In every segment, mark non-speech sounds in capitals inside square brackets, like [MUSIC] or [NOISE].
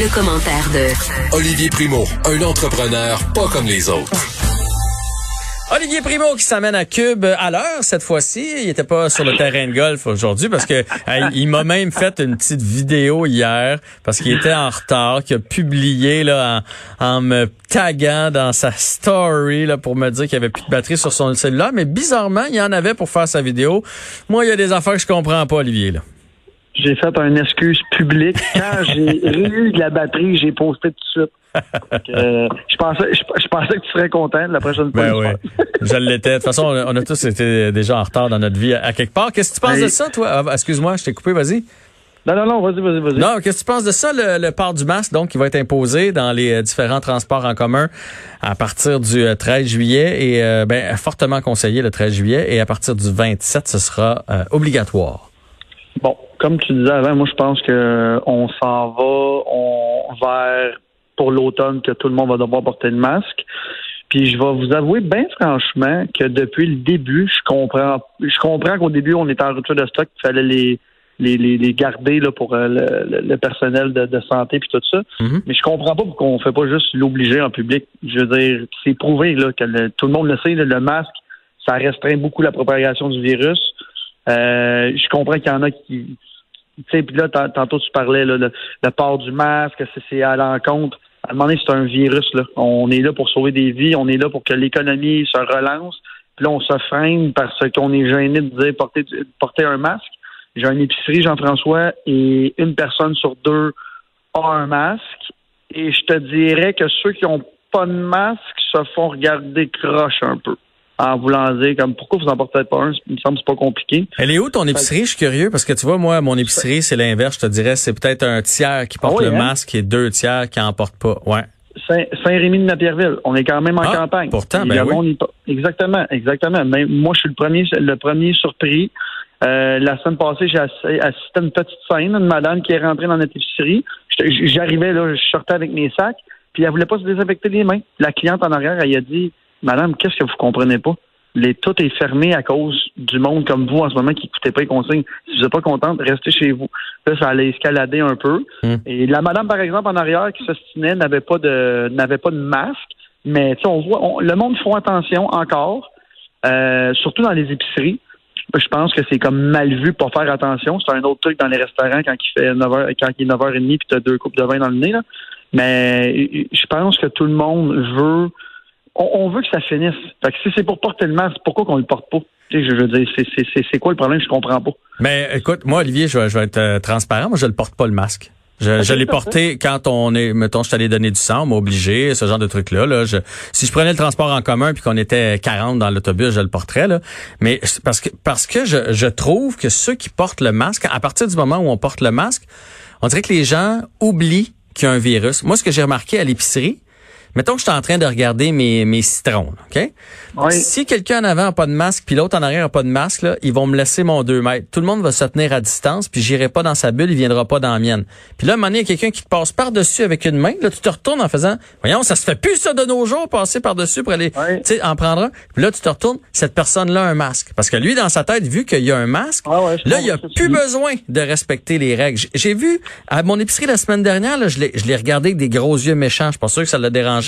Le, commentaire de Olivier Primo, un entrepreneur pas comme les autres. Olivier Primo qui s'amène à Cube à l'heure cette fois-ci. Il était pas sur le terrain de golf aujourd'hui parce que hey, il m'a même fait une petite vidéo hier parce qu'il était en retard, qu'il a publié là en, en, me taguant dans sa story là pour me dire qu'il y avait plus de batterie sur son cellulaire. Mais bizarrement, il y en avait pour faire sa vidéo. Moi, il y a des affaires que je comprends pas, Olivier. Là. J'ai fait une excuse publique. Quand j'ai [LAUGHS] eu de la batterie, j'ai posté tout de suite. Euh, je pensais, je, je, pensais que tu serais content de la prochaine fois. Ben oui, je l'étais. De toute façon, on a tous été déjà en retard dans notre vie à, quelque part. Qu'est-ce que tu penses Mais... de ça, toi? Ah, excuse-moi, je t'ai coupé, vas-y. Non, non, non, vas-y, vas-y, vas-y. Non, qu'est-ce que tu penses de ça, le, le, port du masque, donc, qui va être imposé dans les euh, différents transports en commun à partir du 13 juillet et euh, ben, fortement conseillé le 13 juillet et à partir du 27, ce sera euh, obligatoire. Bon, comme tu disais avant, moi, je pense que on s'en va on, vers pour l'automne que tout le monde va devoir porter le masque. Puis je vais vous avouer bien franchement que depuis le début, je comprends je comprends qu'au début, on était en rupture de stock, il fallait les les, les, les garder là, pour euh, le, le, personnel de, de santé puis tout ça. Mm-hmm. Mais je comprends pas pourquoi on fait pas juste l'obliger en public. Je veux dire, c'est prouvé là, que le, tout le monde le sait, là, le masque, ça restreint beaucoup la propagation du virus. Euh, je comprends qu'il y en a qui. Tu sais, puis là, tantôt tu parlais là, le, le port du masque, c'est à l'encontre à un moment donné, c'est un virus. Là. On est là pour sauver des vies, on est là pour que l'économie se relance. Puis là, on se freine parce qu'on est gêné de dire porter, porter un masque. J'ai une épicerie, Jean-François, et une personne sur deux a un masque. Et je te dirais que ceux qui n'ont pas de masque se font regarder croche un peu en voulant dire comme pourquoi vous en portez pas un, il me semble c'est pas compliqué. Elle est où ton épicerie? Je suis curieux parce que tu vois, moi, mon épicerie, c'est l'inverse, je te dirais, c'est peut-être un tiers qui porte ah oui, le hein? masque et deux tiers qui en portent pas. Ouais. Saint-Rémy de Napierville. On est quand même en ah, campagne. Pourtant, ben oui. Exactement, exactement. Mais moi, je suis le premier, le premier surpris. Euh, la semaine passée, j'ai assisté à une petite scène, une madame qui est rentrée dans notre épicerie. J'arrivais là, je sortais avec mes sacs, puis elle voulait pas se désinfecter les mains. La cliente en arrière, elle a dit Madame, qu'est-ce que vous comprenez pas? Les, tout est fermé à cause du monde comme vous en ce moment qui n'écoutez pas les consignes. Si vous n'êtes pas contente, restez chez vous. Là, ça allait escalader un peu. Mm. Et la madame, par exemple, en arrière, qui s'ostinait, n'avait pas de n'avait pas de masque. Mais on voit, on, le monde font attention encore, euh, surtout dans les épiceries. Je pense que c'est comme mal vu pour faire attention. C'est un autre truc dans les restaurants quand il fait 9h, quand il est 9h30 puis tu as deux coupes de vin dans le nez. Là. Mais je pense que tout le monde veut on, on, veut que ça finisse. Fait que si c'est pour porter le masque, pourquoi qu'on le porte pas? Tu sais, je veux dire, c'est quoi le problème? Je comprends pas. Mais écoute, moi, Olivier, je vais, je vais être euh, transparent. Moi, je le porte pas le masque. Je, je l'ai porté quand on est, mettons, je t'allais donner du sang, on m'a obligé, ce genre de truc-là. Là, je, si je prenais le transport en commun puis qu'on était 40 dans l'autobus, je le porterais. Là. Mais parce que parce que je, je trouve que ceux qui portent le masque, à partir du moment où on porte le masque, on dirait que les gens oublient qu'il y a un virus. Moi, ce que j'ai remarqué à l'épicerie, Mettons que je suis en train de regarder mes, mes citrons, OK? Oui. Si quelqu'un en avant n'a pas de masque, puis l'autre en arrière n'a pas de masque, là, ils vont me laisser mon 2 mètres. Tout le monde va se tenir à distance, puis j'irai pas dans sa bulle, il viendra pas dans la mienne. Puis là, à un moment donné, il y a quelqu'un qui te passe par-dessus avec une main. Là, tu te retournes en faisant, voyons, ça se fait plus ça de nos jours, passer par-dessus pour aller, oui. tu sais, en prendre un. Puis là, tu te retournes, cette personne-là a un masque. Parce que lui, dans sa tête, vu qu'il y a un masque, ah ouais, là, il a plus besoin de respecter les règles. J'ai vu, à mon épicerie la semaine dernière, là, je l'ai regardé avec des gros yeux méchants. Je suis pas sûr que ça l'a dérangé.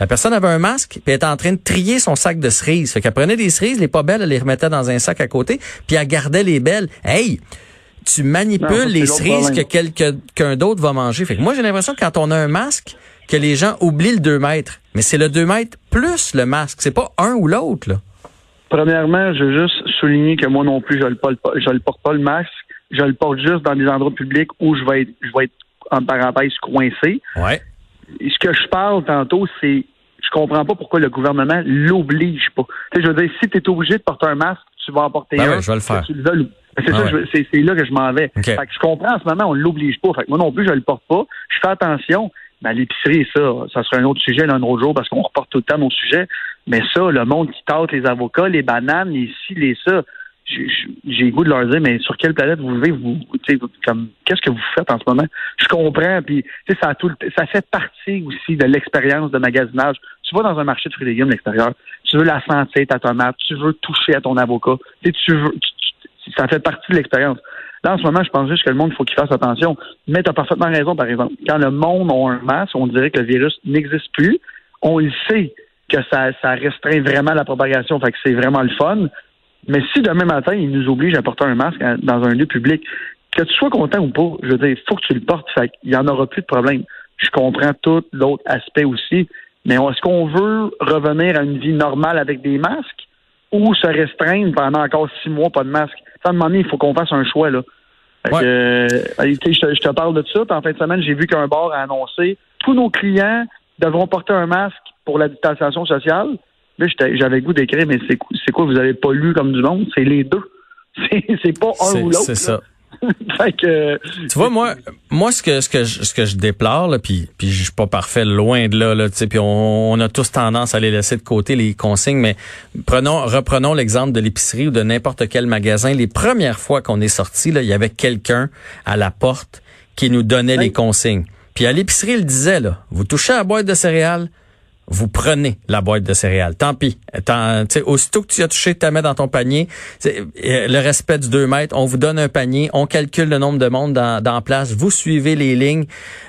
La personne avait un masque, puis elle était en train de trier son sac de cerises. Fait qu'elle prenait des cerises, les pas belles, elle les remettait dans un sac à côté, puis elle gardait les belles. Hey! Tu manipules non, les cerises que quelqu'un d'autre va manger. Fait que moi, j'ai l'impression que quand on a un masque, que les gens oublient le 2 mètres. Mais c'est le 2 mètres plus le masque. C'est pas un ou l'autre, là. Premièrement, je veux juste souligner que moi non plus, je ne le porte pas le masque. Je le porte juste dans des endroits publics où je vais être, je vais être en parenthèse coincé. Ouais. Ce que je parle tantôt, c'est je comprends pas pourquoi le gouvernement l'oblige pas. Tu sais, je veux dire, si tu es obligé de porter un masque, tu vas en porter ben un. Ouais, je vais le faire. Veux, C'est Ah ouais. c'est là que je m'en vais. Fait que je comprends en ce moment, on l'oblige pas. Fait que moi non plus, je le porte pas. Je fais attention. Mais à l'épicerie, ça, ça sera un autre sujet d'un autre jour parce qu'on reporte tout le temps nos sujets. Mais ça, le monde qui tente les avocats, les bananes, les ci, les ça, j'ai le goût de leur dire, mais sur quelle planète vous vivez, vous, comme, qu'est-ce que vous faites en ce moment? Je comprends, puis, ça, a tout ça fait partie aussi de l'expérience de magasinage. Tu vas dans un marché de fruits et légumes l'extérieur, tu veux la sentir, ta tomate, tu veux toucher à ton avocat, tu veux, tu- tu- ça fait partie de l'expérience. Là, en ce moment, je pense juste que le monde, il faut qu'il fasse attention. Mais tu as parfaitement raison, par exemple. Quand le monde a un masque, on dirait que le virus n'existe plus. On le sait que ça, ça restreint vraiment la propagation, fait que c'est vraiment le fun. Mais si demain matin, ils nous obligent à porter un masque dans un lieu public, que tu sois content ou pas, je veux dire, il faut que tu le portes, fait qu'il n'y en aura plus de problème. Je comprends tout l'autre aspect aussi, mais est-ce qu'on veut revenir à une vie normale avec des masques ou se restreindre pendant encore six mois pas de masque? Ça, à un moment donné, il faut qu'on fasse un choix, là. Que, euh, je, te, je te parle de ça, puis en fin de semaine, j'ai vu qu'un bar a annoncé tous nos clients devront porter un masque pour la distanciation sociale. Là, j'avais goût d'écrire, mais c'est quoi, c'est quoi vous avez pas lu comme du monde? C'est les deux. [LAUGHS] C'est c'est pas un C'est ou l'autre. c'est ça. là. [LAUGHS] fait que, Tu vois, moi, moi, ce que ce que je, ce que je déplore, là, puis puis je suis pas parfait, loin de là, là, tu sais, puis on, on a tous tendance à les laisser de côté les consignes, mais prenons, reprenons l'exemple de l'épicerie ou de n'importe quel magasin. Les premières fois qu'on est sorti, là, il y avait quelqu'un à la porte qui nous donnait Oui. les consignes. Puis à l'épicerie, il disait là, vous touchez à la boîte de céréales, vous prenez la boîte de céréales. Tant pis. Tant, aussitôt que tu as touché, la mets dans ton panier. Euh, le respect du 2 mètres, on vous donne un panier, on calcule le nombre de monde dans, dans la place, vous suivez les lignes.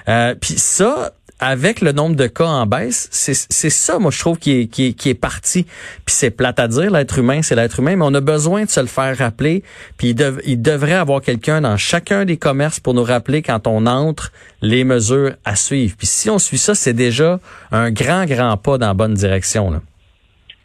Euh, Puis ça, avec le nombre de cas en baisse, c'est ça, moi, je trouve, qui est, qui est, qui est parti. Puis c'est plate à dire, l'être humain, c'est l'être humain, mais on a besoin de se le faire rappeler. Puis il, dev- il devrait avoir quelqu'un dans chacun des commerces pour nous rappeler quand on entre les mesures à suivre. Puis si on suit ça, c'est déjà un grand, grand pas dans la bonne direction. Là.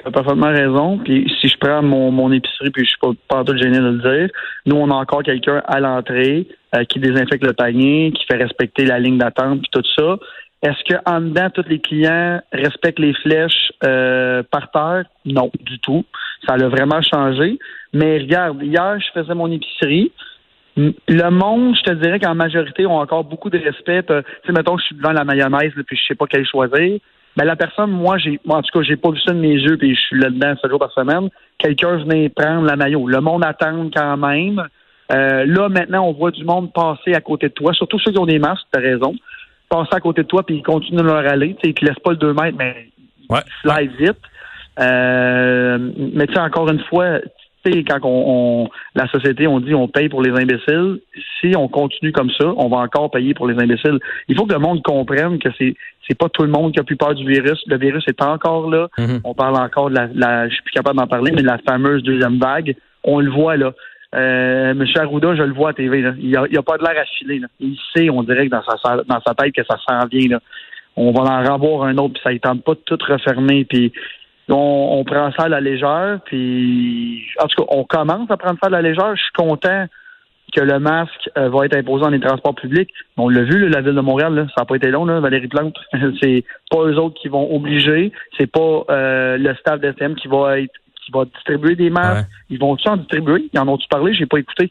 T'as parfaitement raison. Puis si je prends mon, mon épicerie, puis je suis pas, pas tout gêné de le dire, nous, on a encore quelqu'un à l'entrée euh, qui désinfecte le panier, qui fait respecter la ligne d'attente, puis tout ça. Est-ce que en dedans, tous les clients respectent les flèches euh, par terre? Non, du tout. Ça a vraiment changé. Mais regarde, hier, je faisais mon épicerie. Le monde, je te dirais qu'en majorité, ont encore beaucoup de respect. Tu sais, mettons, je suis devant la mayonnaise, là, puis je sais pas quelle choisir. Mais la personne, moi, j'ai, moi, en tout cas, j'ai pas vu ça de mes yeux, puis je suis là-dedans sept jours par semaine. Quelqu'un venait prendre la maillot. Le monde attend quand même. Euh, là, maintenant, on voit du monde passer à côté de toi, surtout ceux qui ont des masques, t'as raison. Passer à côté de toi, puis ils continuent de leur aller. Tu sais, ils te laissent pas le 2 mètres, mais Ouais. ils slide vite. Euh, mais tu sais, encore une fois, tu sais, quand on, on- la société, on dit on paye pour les imbéciles. Si on continue comme ça, on va encore payer pour les imbéciles. Il faut que le monde comprenne que c'est c'est pas tout le monde qui a plus peur du virus. Le virus est encore là. Mhm. On parle encore de la, la je suis plus capable d'en parler, mais de la fameuse deuxième vague. On le voit là. Euh, Monsieur Arruda, je le vois à TV. Là. Il, a, il a pas de l'air affilé. Là. Il sait, on dirait que dans sa dans sa tête que ça s'en vient. Là. On va en revoir un autre, puis ça ne tente pas de tout refermer. Puis on, on prend ça à la légère. Puis en tout cas, on commence à prendre ça à la légère. Je suis content que le masque euh, va être imposé dans les transports publics. On l'a vu, là, la ville de Montréal, là, ça n'a pas été long, là, Valérie Plante. [LAUGHS] c'est pas eux autres qui vont obliger. C'est pas euh, le staff d'STM qui va être qui va distribuer des masques. Ouais. Ils vont-tu en distribuer? Ils en ont-tu parlé? J'ai pas écouté.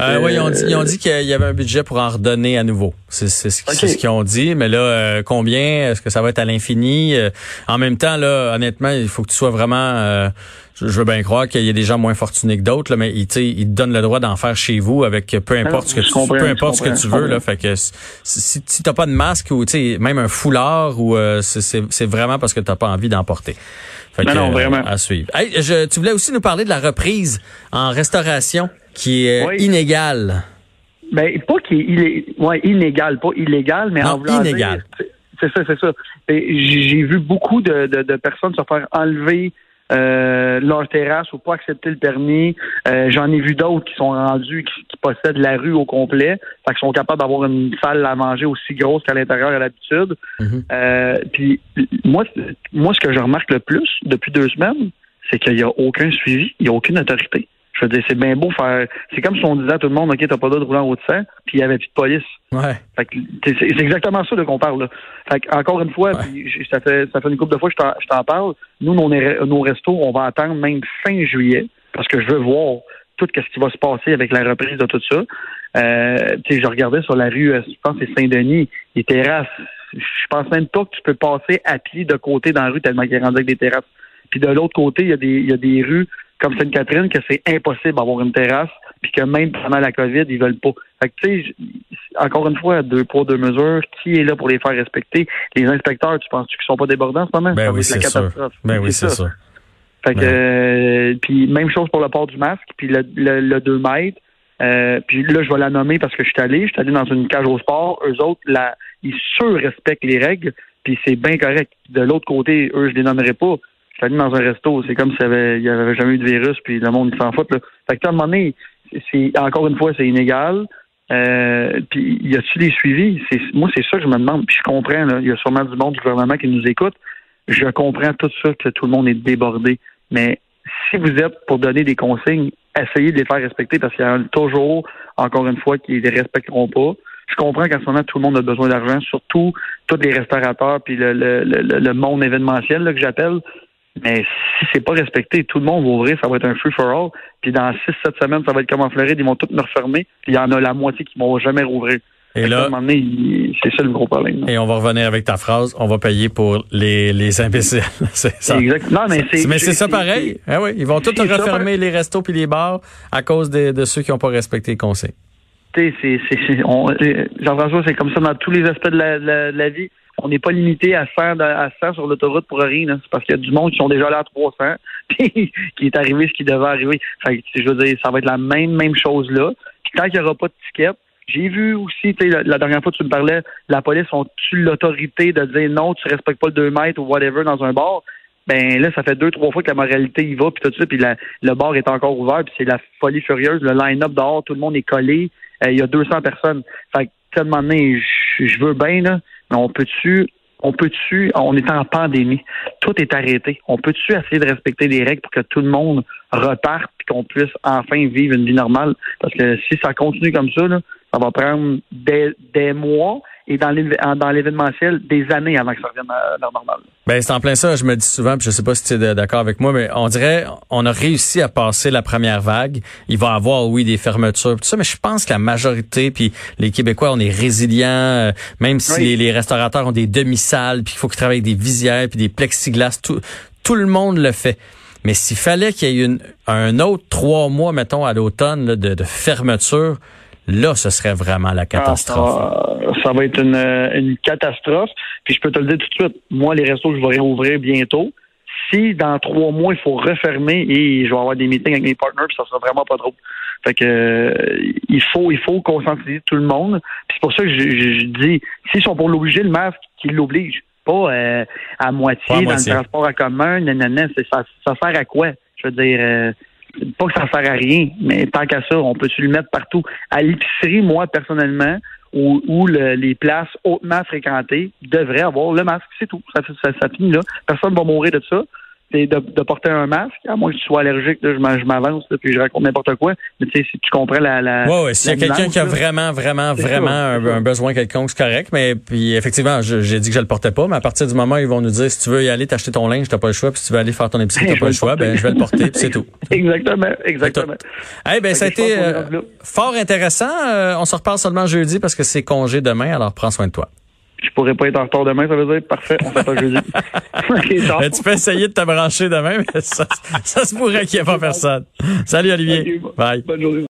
Euh, oui, ils ont dit, ils ont euh, dit qu'il y avait un budget pour en redonner à nouveau. C'est c'est ce, ce qu'ils ont dit. Mais là, euh, combien? Est-ce que ça va être à l'infini? Euh, en même temps, là, honnêtement, il faut que tu sois vraiment... euh, je, veux bien croire qu'il y a des gens moins fortunés que d'autres, là, mais ils, te donnent le droit d'en faire chez vous avec peu importe ce que tu, peu importe ce que tu veux. Là, fait que si, si, t'as pas de masque ou tu sais, même un foulard, ou euh, c'est vraiment parce que t'as pas envie d'en porter. Fait Non, que, non, euh, vraiment. à suivre. Hey, je, tu voulais aussi nous parler de la reprise en restauration qui est Oui. inégale. Ben, pas qu'il est illé- ouais, inégal, pas illégal, mais Non, en voulant inégal. dire- c'est- ça, c'est ça. J'ai j'ai vu beaucoup de, de, de personnes se faire enlever euh, leur terrasse ou pas accepter le permis. Euh, J'en ai vu d'autres qui sont rendus, qui, qui possèdent la rue au complet, fait qu'ils sont capables d'avoir une salle à manger aussi grosse qu'à l'intérieur à l'habitude. Mhm. Euh, puis moi, moi, ce que je remarque le plus depuis deux semaines, c'est qu'il n'y a aucun suivi, il n'y a aucune autorité. Je veux dire, c'est bien beau faire. C'est comme si on disait à tout le monde, OK, t'as pas le droit de rouler en haut de sang, puis il n'y avait plus de police. Ouais. Fait que c'est exactement ça de qu'on parle là. Fait que, encore une fois, Ouais. puis j- ça fait ça fait une couple de fois que je t'en- parle. Nous, nos, nos restos, on va attendre même fin juillet parce que je veux voir tout ce qui va se passer avec la reprise de tout ça. Euh, je regardais sur la rue, euh, je pense que c'est Saint-Denis, les terrasses. Je pense même pas que tu peux passer à pied de côté dans la rue tellement qu'il est rendu avec des terrasses. Puis de l'autre côté, il y a des, il y a des rues comme Sainte-Catherine que c'est impossible d'avoir une terrasse, puis que même pendant la COVID, ils veulent pas. Fait que, tu sais, encore une fois, deux poids, deux mesures, qui est là pour les faire respecter? Les inspecteurs, tu penses-tu qu'ils sont pas débordants en ce moment? Ben oui, c'est sûr. Ben oui, c'est sûr. Fait que, euh, puis même chose pour le port du masque, puis le, le, 2 mètres. Euh, puis là, je vais la nommer parce que je suis allé, je suis allé dans une cage au sport. Eux autres, ils surrespectent les règles, puis c'est bien correct. De l'autre côté, eux, je les nommerai pas. Je suis allé dans un resto, c'est comme s'il n'y avait, jamais eu de virus, puis le monde s'en fout. Là. Fait que à un moment donné, c'est encore une fois, c'est inégal. Euh, puis y a-tu des suivis? Moi, c'est ça que je me demande. Puis je comprends, il y a sûrement du monde du gouvernement qui nous écoute. Je comprends tout ça que tout le monde est débordé. Mais si vous êtes pour donner des consignes, essayez de les faire respecter parce qu'il y a toujours, encore une fois, qui ne les respecteront pas. Je comprends qu'en ce moment, tout le monde a besoin d'argent, surtout tous les restaurateurs puis le, le, le, monde événementiel là, que j'appelle. Mais si c'est pas respecté, tout le monde va ouvrir, ça va être un free for all. Puis dans six, sept semaines, ça va être comme en Floride, ils vont tous me refermer. Puis il y en a la moitié qui vont jamais rouvrir. Et là, c'est ça le gros problème. Et on va revenir avec ta phrase, on va payer pour les, les imbéciles. [LAUGHS] c'est ça. Exact. Non, mais c'est. Mais c'est ça pareil. Ah oui, ils vont tous refermer les restos puis les bars à cause de, de ceux qui n'ont pas respecté les conseils. C'est, Jean-François, c'est comme ça dans tous les aspects de la, de la vie on n'est pas limité à 100, à 100 sur l'autoroute pour rien. C'est parce qu'il y a du monde qui sont déjà là à 300, [LAUGHS] puis qui est arrivé ce qui devait arriver. Fait je veux dire, ça va être la même même chose là. Puis tant qu'il n'y aura pas de ticket, j'ai vu aussi, la, la dernière fois tu me parlais, la police ont-tu l'autorité de dire non, tu respectes pas le 2 mètres ou whatever dans un bar? Ben là, ça fait deux, trois fois que la moralité y va, puis tout ça, puis le bar est encore ouvert, puis c'est la folie furieuse. Le line-up dehors, tout le monde est collé. Euh, il y a 200 personnes. Fait que, tellement donné, je veux bien, là, on peut-tu on peut-tu, on est en pandémie, tout est arrêté. On peut-tu essayer de respecter les règles pour que tout le monde reparte et qu'on puisse enfin vivre une vie normale? Parce que si ça continue comme ça, ça va prendre des mois et dans l'événementiel des années avant que ça revienne à la normale. Ben c'est en plein ça, je me dis souvent, puis je sais pas si tu es d'accord avec moi, mais on dirait on a réussi à passer la première vague. Il va y avoir oui des fermetures, tout ça, mais je pense que la majorité puis les Québécois on est résilients, euh, même si les, restaurateurs ont des demi-salles, puis il faut qu'ils travaillent avec des visières puis des plexiglas, tout tout le monde le fait. Mais s'il fallait qu'il y ait une, un autre trois mois, mettons, à l'automne de, de fermeture, là, ce serait vraiment la catastrophe. Ah, ça, va être une, une, catastrophe. Puis je peux te le dire tout de suite, moi, les restos, je vais réouvrir bientôt. Si dans trois mois, il faut refermer et je vais avoir des meetings avec mes partners, ça sera vraiment pas drôle. Fait que euh, il faut il faut conscientiser tout le monde. Puis c'est pour ça que je, dis, s'ils sont pour l'obliger, le masque, qu'ils l'obligent. Pas euh, à moitié dans le transport en commun, nanana, ça, ça sert à quoi? Je veux dire, euh, pas que ça sert à rien, mais tant qu'à ça, on peut-tu le mettre partout? À l'épicerie, moi, personnellement, où, les places hautement fréquentées devraient avoir le masque, c'est tout. Ça, ça, ça finit là. Personne ne va mourir de ça c'est de, de, porter un masque, à moins que tu sois allergique, là, je m'avance, puis je raconte n'importe quoi. Mais tu sais, si tu comprends la. la ouais, ouais, s'il y a quelqu'un qui a vraiment, vraiment, vraiment un, besoin quelconque, c'est correct. Mais puis effectivement, j'ai dit que je le portais pas, mais à partir du moment où ils vont nous dire si tu veux y aller t'acheter ton linge, t'as pas le choix, puis si tu veux aller faire ton [LAUGHS] épicerie, t'as pas le choix, ben je vais le porter, puis c'est tout. [LAUGHS] Exactement, exactement. Eh ben, ça a été euh, fort intéressant. Euh, on se reparle seulement jeudi parce que c'est congé demain, alors prends soin de toi je pourrais pas être en retard demain, ça veut dire? Parfait, on pas jeudi. [LAUGHS] tu peux essayer de te brancher demain, mais ça, ça se pourrait qu'il n'y ait pas personne. Salut Olivier. Bye. Bonne journée.